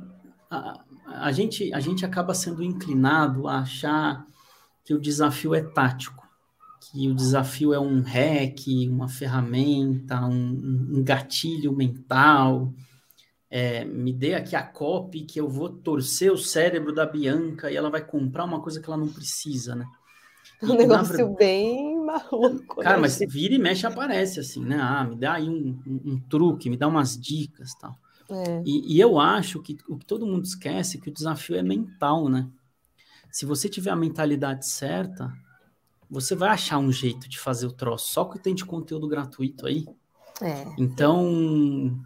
C: a, a, gente, a gente acaba sendo inclinado a achar que o desafio é tático, que o desafio é um hack, uma ferramenta, um, um gatilho mental. É, me dê aqui a copy que eu vou torcer o cérebro da Bianca e ela vai comprar uma coisa que ela não precisa, né?
B: Um negócio na... bem maluco.
C: Cara, né? mas vira e mexe aparece assim, né? Ah, me dá aí um, um, um truque, me dá umas dicas tal. É. E, e, eu acho que o que todo mundo esquece é que o desafio é mental, né? Se você tiver a mentalidade certa, você vai achar um jeito de fazer o troço. Só que tem de conteúdo gratuito aí. É. Então,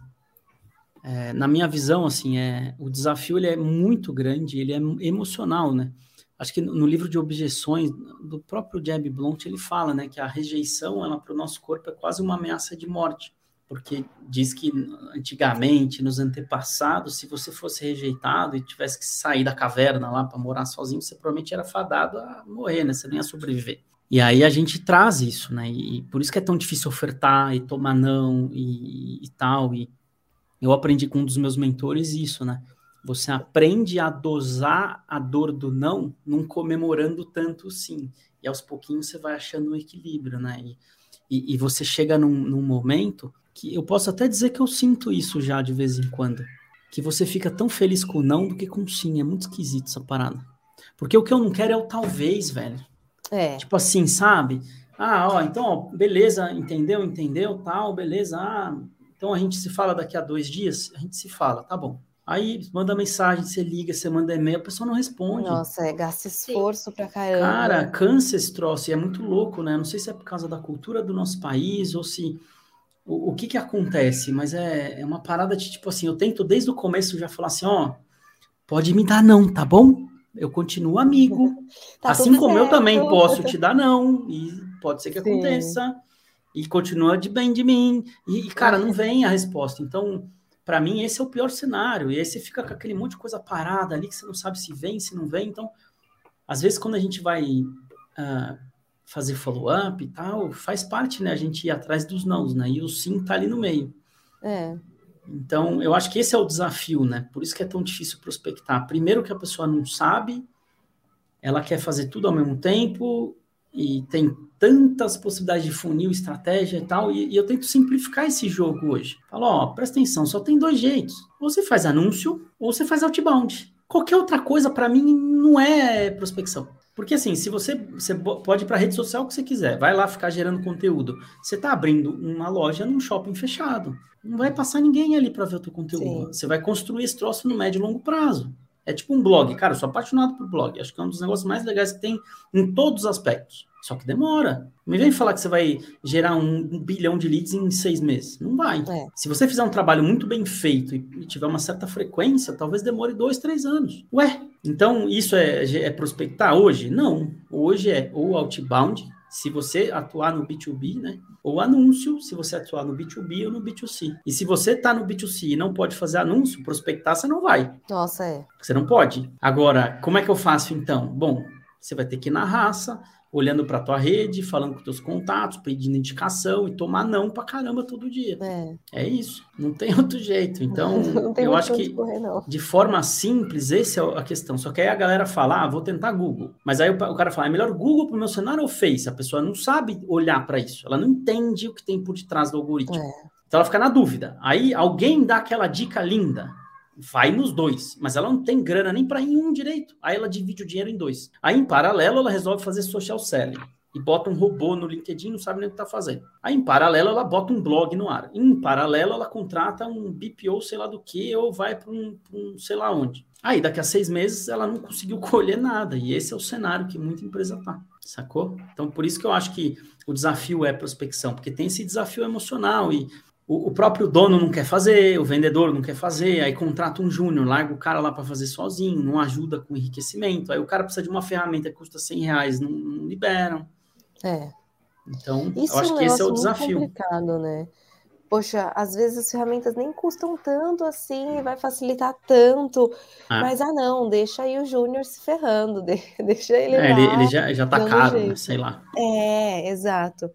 C: é, na minha visão, assim, é, o desafio ele é muito grande, ele é emocional, né? Acho que no livro de objeções do próprio Jeb Blount ele fala, né, que a rejeição ela para o nosso corpo é quase uma ameaça de morte, porque diz que antigamente nos antepassados, se você fosse rejeitado e tivesse que sair da caverna lá para morar sozinho, você provavelmente era fadado a morrer, né? Você nem ia sobreviver. E aí a gente traz isso, né? E por isso que é tão difícil ofertar e tomar não e, e tal. E eu aprendi com um dos meus mentores isso, né? Você aprende a dosar a dor do não, não comemorando tanto sim. E aos pouquinhos você vai achando um equilíbrio, né? E, e, e você chega num, num momento que eu posso até dizer que eu sinto isso já de vez em quando. Que você fica tão feliz com o não do que com o sim. É muito esquisito essa parada. Porque o que eu não quero é o talvez, velho. É. Tipo assim, sabe? Ah, ó, então, ó, beleza, entendeu, entendeu, tal, beleza. Ah, então a gente se fala daqui a dois dias? A gente se fala, tá bom. Aí manda mensagem, você liga, você manda e-mail, a pessoa não responde.
B: Nossa, é, gasta esforço Sim. pra caramba.
C: Cara, cansa esse troço, e é muito louco, né? Não sei se é por causa da cultura do nosso país ou se. O, o que que acontece, mas é, é uma parada de tipo assim, eu tento desde o começo já falar assim, ó, pode me dar não, tá bom? Eu continuo amigo. tá assim como certo. eu também posso te dar não, e pode ser que Sim. aconteça. E continua de bem de mim. E, cara, não vem a resposta. Então, para mim, esse é o pior cenário. E aí você fica com aquele monte de coisa parada ali que você não sabe se vem, se não vem. Então, às vezes, quando a gente vai uh, fazer follow-up e tal, faz parte, né? A gente ir atrás dos nãos, né? E o sim tá ali no meio. É. Então, eu acho que esse é o desafio, né? Por isso que é tão difícil prospectar. Primeiro que a pessoa não sabe, ela quer fazer tudo ao mesmo tempo e tem tantas possibilidades de funil, estratégia e tal, e, e, eu tento simplificar esse jogo hoje. Falo, ó, presta atenção, só tem dois jeitos. Ou você faz anúncio, ou você faz outbound. Qualquer outra coisa, para mim, não é prospecção. Porque assim, se você, você pode ir para rede social que você quiser, vai lá ficar gerando conteúdo. Você está abrindo uma loja num shopping fechado. Não vai passar ninguém ali para ver o teu conteúdo. Sim. Você vai construir esse troço no médio e longo prazo. É tipo um blog. Cara, eu sou apaixonado por blog. Acho que é um dos negócios mais legais que tem em todos os aspectos. Só que demora. Me vem falar que você vai gerar um, um bilhão de leads em seis meses. Não vai. É. Se você fizer um trabalho muito bem feito e, e, tiver uma certa frequência, talvez demore dois, três anos. Ué, então isso é, é prospectar hoje? Não. Hoje é ou outbound, se você atuar no B2B, né? Ou anúncio, se você atuar no B2B ou no B2C. E se você está no B2C e não pode fazer anúncio, prospectar você não vai.
B: Nossa, é.
C: Você não pode. Agora, como é que eu faço então? Bom, você vai ter que ir na raça, olhando para tua rede, falando com teus contatos, pedindo indicação e tomar não para caramba todo dia. É. é isso, não tem outro jeito. Então, eu acho que correr, de forma simples, essa é a questão. Só que aí a galera fala, ah, vou tentar Google. Mas aí o, o cara fala, é melhor Google para o meu cenário ou Face? A pessoa não sabe olhar para isso, ela não entende o que tem por detrás do algoritmo. É. Então ela fica na dúvida. Aí alguém dá aquela dica linda vai nos dois, mas ela não tem grana nem para um direito. Aí ela divide o dinheiro em dois. Aí, em paralelo, ela resolve fazer social selling e bota um robô no LinkedIn, não sabe nem o que está fazendo. Aí, em paralelo, ela bota um blog no ar. Em paralelo, ela contrata um BPO, sei lá do que, ou vai para um, um, sei lá onde. Aí, daqui a seis meses, ela não conseguiu colher nada. E esse é o cenário que muita empresa tá, sacou? Então, por isso que eu acho que o desafio é prospecção, porque tem esse desafio emocional e o, o, próprio dono não quer fazer, o vendedor não quer fazer, aí contrata um júnior, larga o cara lá para fazer sozinho, não ajuda com enriquecimento, aí o cara precisa de uma ferramenta que custa 100 reais, não, não liberam.
B: É.
C: Então, Isso eu acho é um que esse é o desafio.
B: complicado, né? Poxa, às vezes as ferramentas nem custam tanto assim, vai facilitar tanto, ah. mas ah não, deixa aí o Júnior se ferrando, deixa ele. É,
C: lá, ele, ele, já, já tá caro, né? sei lá.
B: É, exato.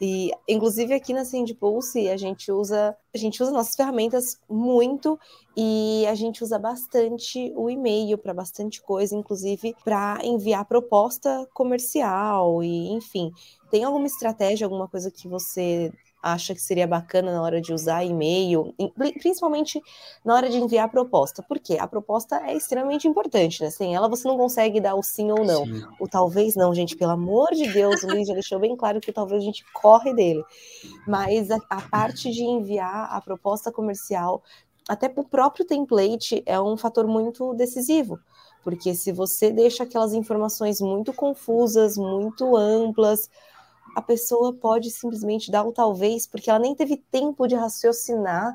B: E, inclusive, aqui na Pulse a gente usa a gente usa nossas ferramentas muito e a gente usa bastante o e-mail para bastante coisa, inclusive para enviar proposta comercial e, enfim, tem alguma estratégia, alguma coisa que você acha que seria bacana na hora de usar e-mail, principalmente na hora de enviar a proposta. Por quê? A proposta é extremamente importante, né? Sem ela você não consegue dar o sim ou não. Sim. O talvez não, gente, pelo amor de Deus, o Luiz já deixou bem claro que talvez a gente corre dele. Mas a, a parte de enviar a proposta comercial, até para o próprio template, é um fator muito decisivo. Porque se você deixa aquelas informações muito confusas, muito amplas, a pessoa pode simplesmente dar o talvez, porque ela nem teve tempo de raciocinar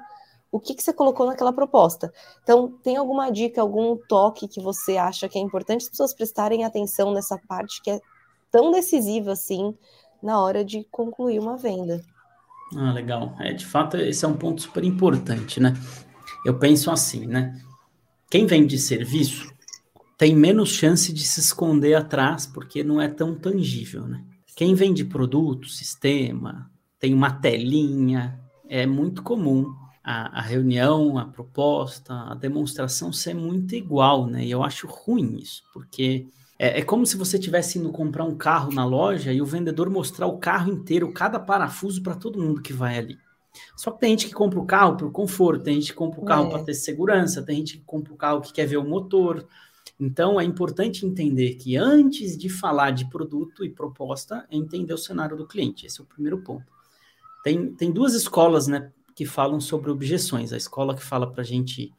B: o que, que você colocou naquela proposta. Então, tem alguma dica, algum toque que você acha que é importante as pessoas prestarem atenção nessa parte que é tão decisiva assim na hora de concluir uma venda?
C: Ah, legal. É, de fato, esse é um ponto super importante, né? Eu penso assim, né? Quem vende serviço tem menos chance de se esconder atrás porque não é tão tangível, né? Quem vende produto, sistema, tem uma telinha, é muito comum a, a, reunião, a proposta, a demonstração ser muito igual, né? E eu acho ruim isso, porque é, é como se você estivesse indo comprar um carro na loja e o vendedor mostrar o carro inteiro, cada parafuso para todo mundo que vai ali. Só que tem gente que compra o carro para o conforto, tem gente que compra o carro é. para ter segurança, tem gente que compra o carro que quer ver o motor, então, é importante entender que antes de falar de produto e proposta, é entender o cenário do cliente. Esse é o primeiro ponto. Tem, tem duas escolas né, que falam sobre objeções. A escola que fala para a gente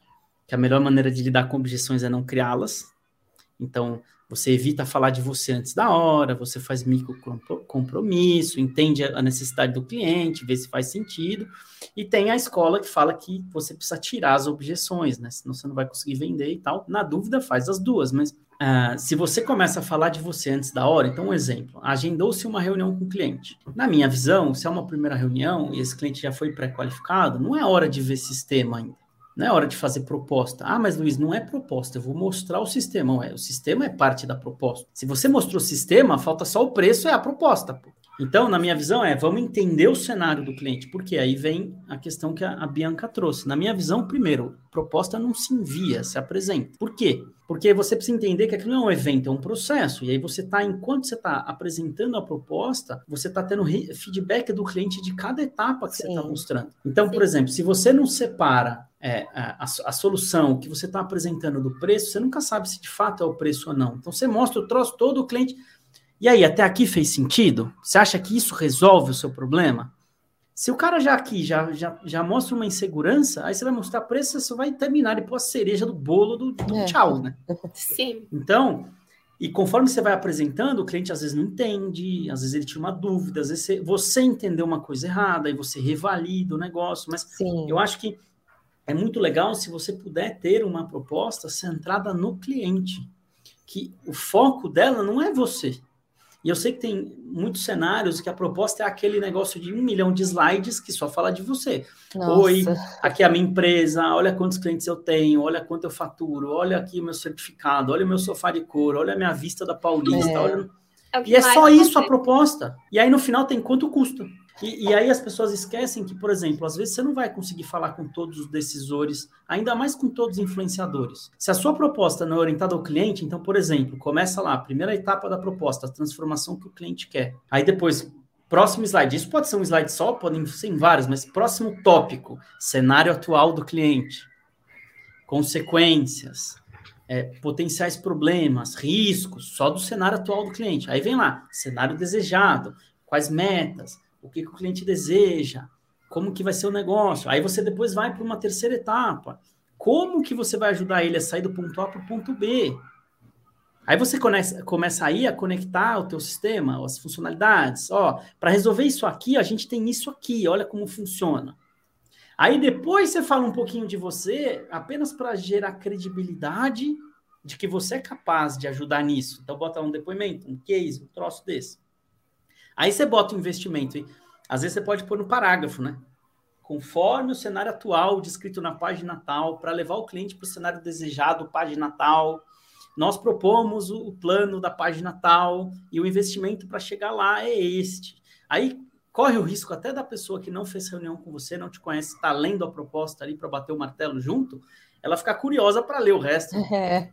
C: que a melhor maneira de lidar com objeções é não criá-las. Então, você evita falar de você antes da hora, você faz micro compromisso, entende a necessidade do cliente, vê se faz sentido. E tem a escola que fala que você precisa tirar as objeções, né? Senão você não vai conseguir vender e tal. Na dúvida, faz as duas. Mas uh, se você começa a falar de você antes da hora, então um exemplo, agendou-se uma reunião com o cliente. Na minha visão, se é uma primeira reunião e esse cliente já foi pré-qualificado, não é hora de ver sistema ainda. Não é hora de fazer proposta. Ah, mas Luiz, não é proposta, eu vou mostrar o sistema. Ué, o sistema é parte da proposta. Se você mostrou o sistema, falta só o preço, é a proposta. Pô. Então, na minha visão, é vamos entender o cenário do cliente, porque aí vem a questão que a, a Bianca trouxe. Na minha visão, primeiro, proposta não se envia, se apresenta. Por quê? Porque você precisa entender que aquilo não é um evento, é um processo. E aí você está, enquanto você está apresentando a proposta, você está tendo feedback do cliente de cada etapa que Sim. você está mostrando. Então, Sim. por exemplo, se você não separa é, a, a, solução que você está apresentando do preço, você nunca sabe se de fato é o preço ou não. Então você mostra o troço todo, o cliente. E aí, até aqui fez sentido? Você acha que isso resolve o seu problema? Se o cara já aqui já, já, já mostra uma insegurança, aí você vai mostrar preço, você vai terminar e pôr a cereja do bolo do, do é. tchau, né?
A: Sim.
C: Então, e conforme você vai apresentando, o cliente às vezes não entende, às vezes ele tinha uma dúvida, às vezes você, você entendeu uma coisa errada, e você revalida o negócio. Mas Sim. eu acho que é muito legal se você puder ter uma proposta centrada no cliente, que o foco dela não é você. E eu sei que tem muitos cenários que a proposta é aquele negócio de um milhão de slides que só fala de você. Nossa. Oi, aqui é a minha empresa, olha quantos clientes eu tenho, olha quanto eu faturo, olha aqui o meu certificado, olha o meu sofá de couro, olha a minha vista da Paulista, é. olha... É e é só isso a proposta. E aí no final tem quanto custa. E, e, aí as pessoas esquecem que, por exemplo, às vezes você não vai conseguir falar com todos os decisores, ainda mais com todos os influenciadores. Se a sua proposta não é orientada ao cliente, então, por exemplo, começa lá, primeira etapa da proposta, a transformação que o cliente quer. Aí depois, próximo slide. Isso pode ser um slide só, podem ser vários, mas próximo tópico, cenário atual do cliente, consequências, é, potenciais problemas, riscos, só do cenário atual do cliente. Aí vem lá, cenário desejado, quais metas, o que, que o cliente deseja, como que vai ser o negócio. Aí você depois vai para uma terceira etapa. Como que você vai ajudar ele a sair do ponto A para o ponto B? Aí você começa, começa aí a conectar o teu sistema, as funcionalidades. Ó, para resolver isso aqui, a gente tem isso aqui, olha como funciona. Aí depois você fala um pouquinho de você, apenas para gerar credibilidade de que você é capaz de ajudar nisso. Então bota um depoimento, um case, um troço desse. Aí você bota o investimento. Às vezes você pode pôr no parágrafo, né? Conforme o cenário atual descrito na página tal, para levar o cliente para o cenário desejado, página tal, nós propomos o plano da página tal e o investimento para chegar lá é este. Aí corre o risco até da pessoa que não fez reunião com você, não te conhece, está lendo a proposta ali para bater o martelo junto, ela ficar curiosa para ler o resto. É.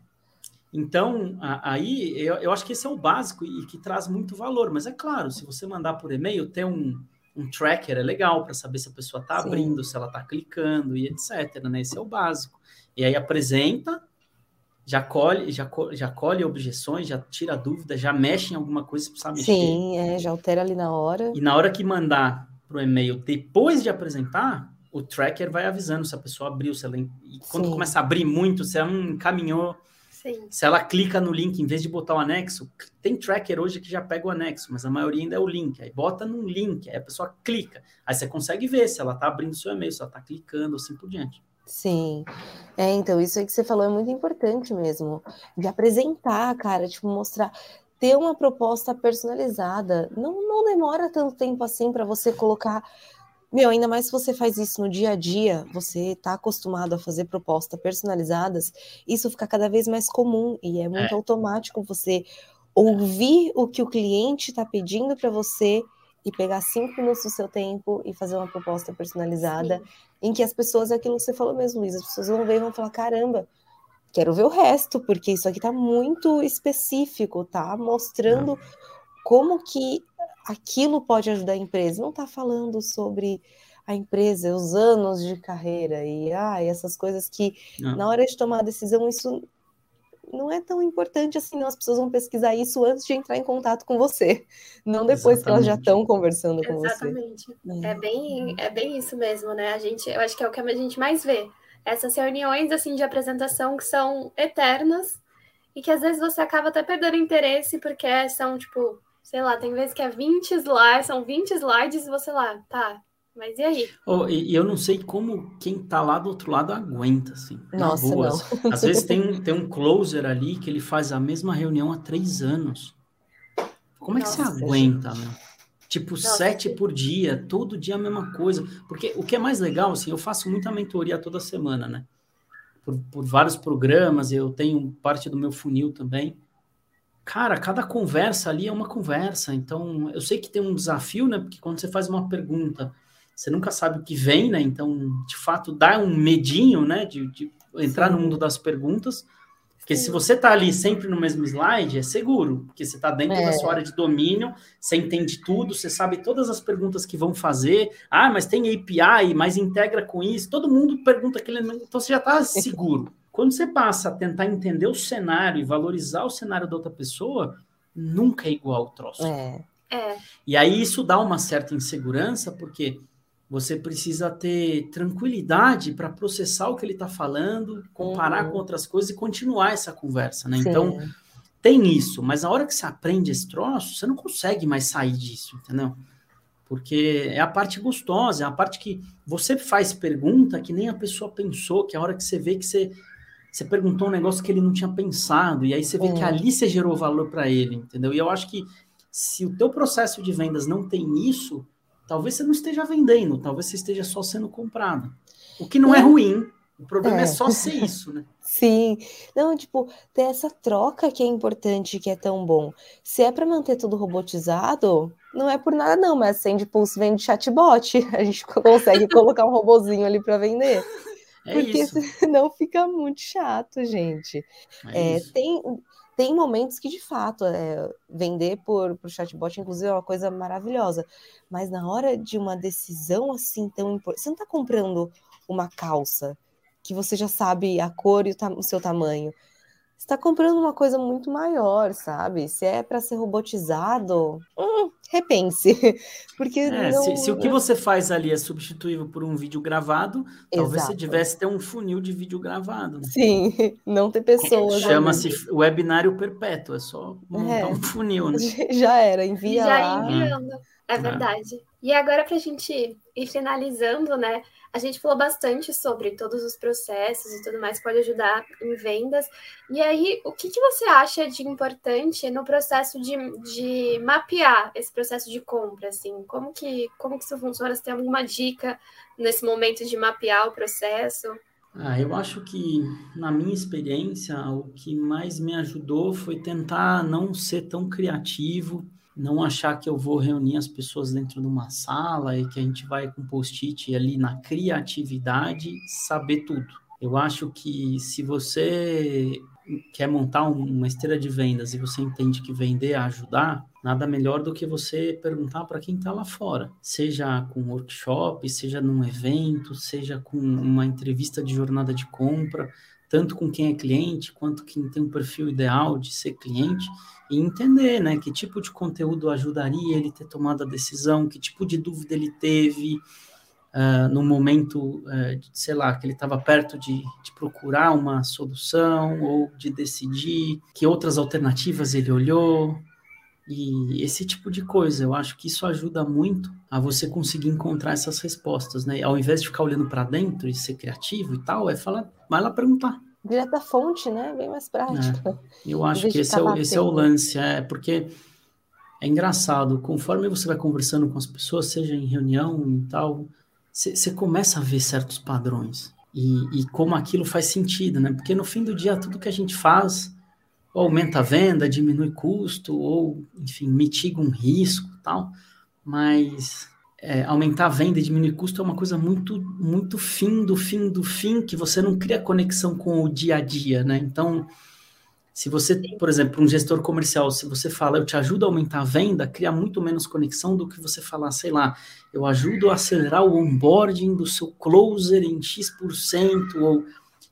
C: Então, aí eu, eu, acho que esse é o básico e que traz muito valor. Mas é claro, se você mandar por e-mail, ter um, um tracker é legal para saber se a pessoa está abrindo, se ela está clicando e etc. Né? Esse é o básico. E aí apresenta, já colhe, já, já colhe objeções, já tira dúvida, já mexe em alguma coisa se precisar mexer.
B: Sim, é, já altera ali na hora.
C: E na hora que mandar para o e-mail depois de apresentar, o tracker vai avisando se a pessoa abriu, se ela. E quando Sim. começa a abrir muito, se ela encaminhou Sim. Se ela clica no link, em vez de botar o anexo, tem tracker hoje que já pega o anexo, mas a maioria ainda é o link. Aí bota num link, aí a pessoa clica. Aí você consegue ver se ela está abrindo seu e-mail, se ela está clicando, assim por diante.
B: Sim. É, então, isso aí que você falou é muito importante mesmo. De apresentar, cara, tipo, mostrar. Ter uma proposta personalizada. Não, não demora tanto tempo assim para você colocar meu, ainda mais se você faz isso no dia a dia, você está acostumado a fazer propostas personalizadas, isso fica cada vez mais comum e é muito é. automático você ouvir o que o cliente está pedindo para você e pegar cinco minutos do seu tempo e fazer uma proposta personalizada, Sim. em que as pessoas, é aquilo que você falou mesmo, Luiz, as pessoas vão ver e vão falar: caramba, quero ver o resto, porque isso aqui está muito específico, tá mostrando como que aquilo pode ajudar a empresa. Não está falando sobre a empresa, os anos de carreira e ah, essas coisas que não. na hora de tomar a decisão isso não é tão importante assim, não. As pessoas vão pesquisar isso antes de entrar em contato com você, não depois Exatamente. que elas já estão conversando com
A: Exatamente. você. Exatamente. É. é bem, é bem isso mesmo, né? A gente, eu acho que é o que a gente mais vê. Essas reuniões assim de apresentação que são eternas e que às vezes você acaba até perdendo interesse porque são tipo sei lá, tem vezes que é 20 slides, são 20 slides e você lá, tá, mas e aí?
C: Oh, e, e, eu não sei como quem tá lá do outro lado aguenta, assim. Nossa, boa. Não. Às vezes tem, tem um closer ali que ele faz a mesma reunião há três anos. Como é que Nossa, você aguenta, meu? Tipo, Nossa, sete por dia, todo dia a mesma coisa. Porque o que é mais legal, assim, eu faço muita mentoria toda semana, né? Por, por vários programas, eu tenho parte do meu funil também cara, cada conversa ali é uma conversa. Então, eu sei que tem um desafio, né? Porque quando você faz uma pergunta, você nunca sabe o que vem, né? Então, de fato, dá um medinho, né? De, de entrar Sim. no mundo das perguntas. Porque Sim. se você tá ali sempre no mesmo slide, é seguro, porque você tá dentro é. da sua área de domínio, você entende tudo, você sabe todas as perguntas que vão fazer. Ah, mas tem API, mas integra com isso. Todo mundo pergunta aquele. Então você já tá seguro. Quando você passa a tentar entender o cenário e valorizar o cenário da outra pessoa, nunca é igual o troço.
B: É.
A: é.
C: E aí isso dá uma certa insegurança, porque você precisa ter tranquilidade para processar o que ele está falando, comparar uhum. com outras coisas e continuar essa conversa, né? Sim. Então, tem isso, mas na hora que você aprende esse troço, você não consegue mais sair disso, entendeu? Porque é a parte gostosa, é a parte que você faz pergunta que nem a pessoa pensou, que é a hora que você vê que você você perguntou um negócio que ele não tinha pensado, e aí você vê é. que ali você gerou valor para ele, entendeu? E eu acho que se o teu processo de vendas não tem isso, talvez você não esteja vendendo, talvez você esteja só sendo comprado. O que não é, é ruim, o problema é. é só ser isso, né?
B: Sim, não, tipo, ter essa troca que é importante, que é tão bom. Se é para manter tudo robotizado, não é por nada não, mas sem tipo, se vende chatbot, a gente consegue colocar um robozinho ali para vender. É porque isso. senão fica muito chato, gente. É é, tem, tem momentos que, de fato, é, vender por, por chatbot, inclusive, é uma coisa maravilhosa. Mas na hora de uma decisão assim tão importante, você não está comprando uma calça que você já sabe a cor e o, o seu tamanho está comprando uma coisa muito maior, sabe? Se é para ser robotizado, hum, repense. Porque
C: é, não... se, se, o que você faz ali é substituível por um vídeo gravado, Exato. talvez você tivesse ter um funil de vídeo gravado. Né?
B: Sim, não ter pessoas.
C: Chama-se webinário perpétuo, é só montar é. um funil, né?
B: Já era, envia
A: Já lá. enviando, é, é verdade. E agora, para a gente E finalizando, né? A gente falou bastante sobre todos os processos e tudo mais que pode ajudar em vendas. E aí, o que, que você acha de importante no processo de, de mapear esse processo de compra? Assim? Como, que, como que isso funciona? Você tem alguma dica nesse momento de mapear o processo?
C: Ah, eu acho que, na minha experiência, o que mais me ajudou foi tentar não ser tão criativo não achar que eu vou reunir as pessoas dentro de uma sala e que a gente vai com post-it ali na criatividade saber tudo. Eu acho que se você quer montar uma esteira de vendas e você entende que vender é ajudar, nada melhor do que você perguntar para quem está lá fora, seja com workshop, seja num evento, seja com uma entrevista de jornada de compra, tanto com quem é cliente quanto quem tem um perfil ideal de ser cliente e entender, né, que tipo de conteúdo ajudaria ele ter tomado a decisão, que tipo de dúvida ele teve uh, no momento, uh, sei lá, que ele estava perto de, de, procurar uma solução ou de decidir, que outras alternativas ele olhou e esse tipo de coisa. Eu acho que isso ajuda muito a você conseguir encontrar essas respostas, né? Ao invés de ficar olhando para dentro e ser criativo e tal, é falar, vai lá perguntar
B: direto da fonte, né? Bem mais prática.
C: É, eu acho que esse é, o, esse é o lance, é porque é engraçado, conforme você vai conversando com as pessoas, seja em reunião e tal, você começa a ver certos padrões e, e, como aquilo faz sentido, né? Porque no fim do dia, tudo que a gente faz aumenta a venda, diminui custo, ou, enfim, mitiga um risco tal, mas é, aumentar a venda e diminuir custo é uma coisa muito, muito fim do fim do fim, que você não cria conexão com o dia a dia, né? Então, se você, por exemplo, um gestor comercial, se você fala, eu te ajudo a aumentar a venda, cria muito menos conexão do que você falar, sei lá, eu ajudo a acelerar o onboarding do seu closer em X%, ou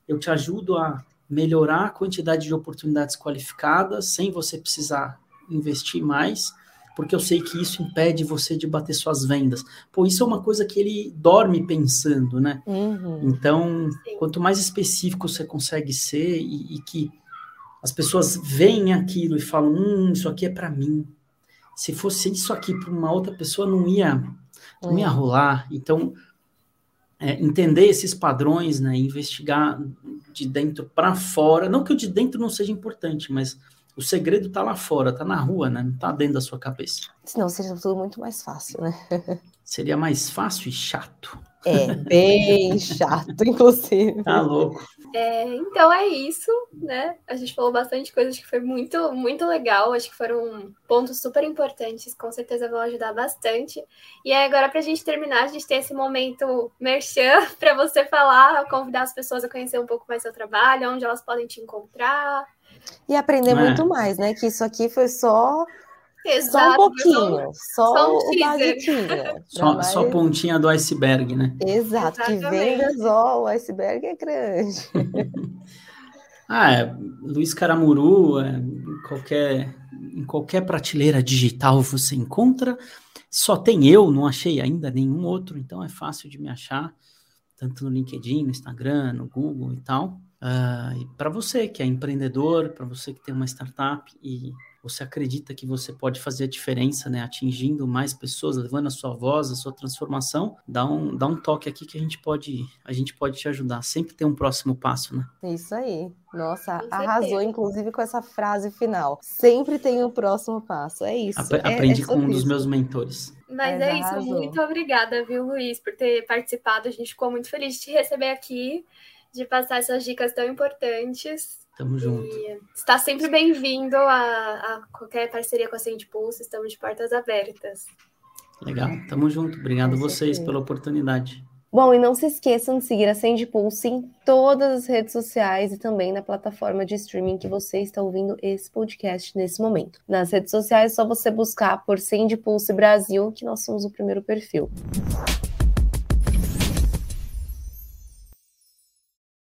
C: eu te ajudo a melhorar a quantidade de oportunidades qualificadas sem você precisar investir mais porque eu sei que isso impede você de bater suas vendas. Pô, isso é uma coisa que ele dorme pensando, né? Uhum. Então, Sim. quanto mais específico você consegue ser e, e, que as pessoas veem aquilo e falam, hum, isso aqui é para mim. Se fosse isso aqui para uma outra pessoa, não ia, não uhum. ia rolar. Então, é, entender esses padrões, né? Investigar de dentro para fora. Não que o de dentro não seja importante, mas o segredo está lá fora, está na rua, né? Não está dentro da sua cabeça.
B: Senão seria tudo muito mais fácil, né?
C: Seria mais fácil e chato.
B: É, bem chato, inclusive.
C: Tá louco.
A: É, então é isso, né? A gente falou bastante coisas que foi muito, muito legal. Acho que foram pontos super importantes, com certeza vão ajudar bastante. E aí, agora, para a gente terminar, a gente tem esse momento merchan para você falar, convidar as pessoas a conhecer um pouco mais seu trabalho, onde elas podem te encontrar.
B: E aprender é. muito mais, né? Que isso aqui foi só Exato, só um pouquinho, só, só um.
C: Só, mais... só pontinha do iceberg, né?
B: Exato, Exatamente. que vendas, ó, o iceberg é grande.
C: ah, é, Luiz Caramuru, é, em, qualquer, em qualquer prateleira digital você encontra. Só tem eu, não achei ainda nenhum outro, então é fácil de me achar, tanto no LinkedIn, no Instagram, no Google e tal. Uh, para você que é empreendedor, para você que tem uma startup e você acredita que você pode fazer a diferença, né, atingindo mais pessoas, levando a sua voz, a sua transformação, dá um, dá um toque aqui que a gente pode a gente pode te ajudar. Sempre tem um próximo passo, né?
B: Isso aí. Nossa, arrasou, inclusive, com essa frase final. Sempre tem o um próximo passo. É isso.
C: Ap é, aprendi é com um dos meus mentores.
A: Mas, Mas é arrasou. isso. Muito obrigada, viu, Luiz, por ter participado. A gente ficou muito feliz de te receber aqui de passar essas dicas tão importantes.
C: Tamo junto.
A: E está sempre bem-vindo a, a, qualquer parceria com a Send Pulse, estamos de portas abertas.
C: Legal, tamo junto. Obrigado a vocês pela oportunidade.
B: Bom, e não se esqueçam de seguir a Send Pulse em todas as redes sociais e também na plataforma de streaming que você está ouvindo esse podcast nesse momento. Nas redes sociais é só você buscar por Send Pulse Brasil, que nós somos o primeiro perfil.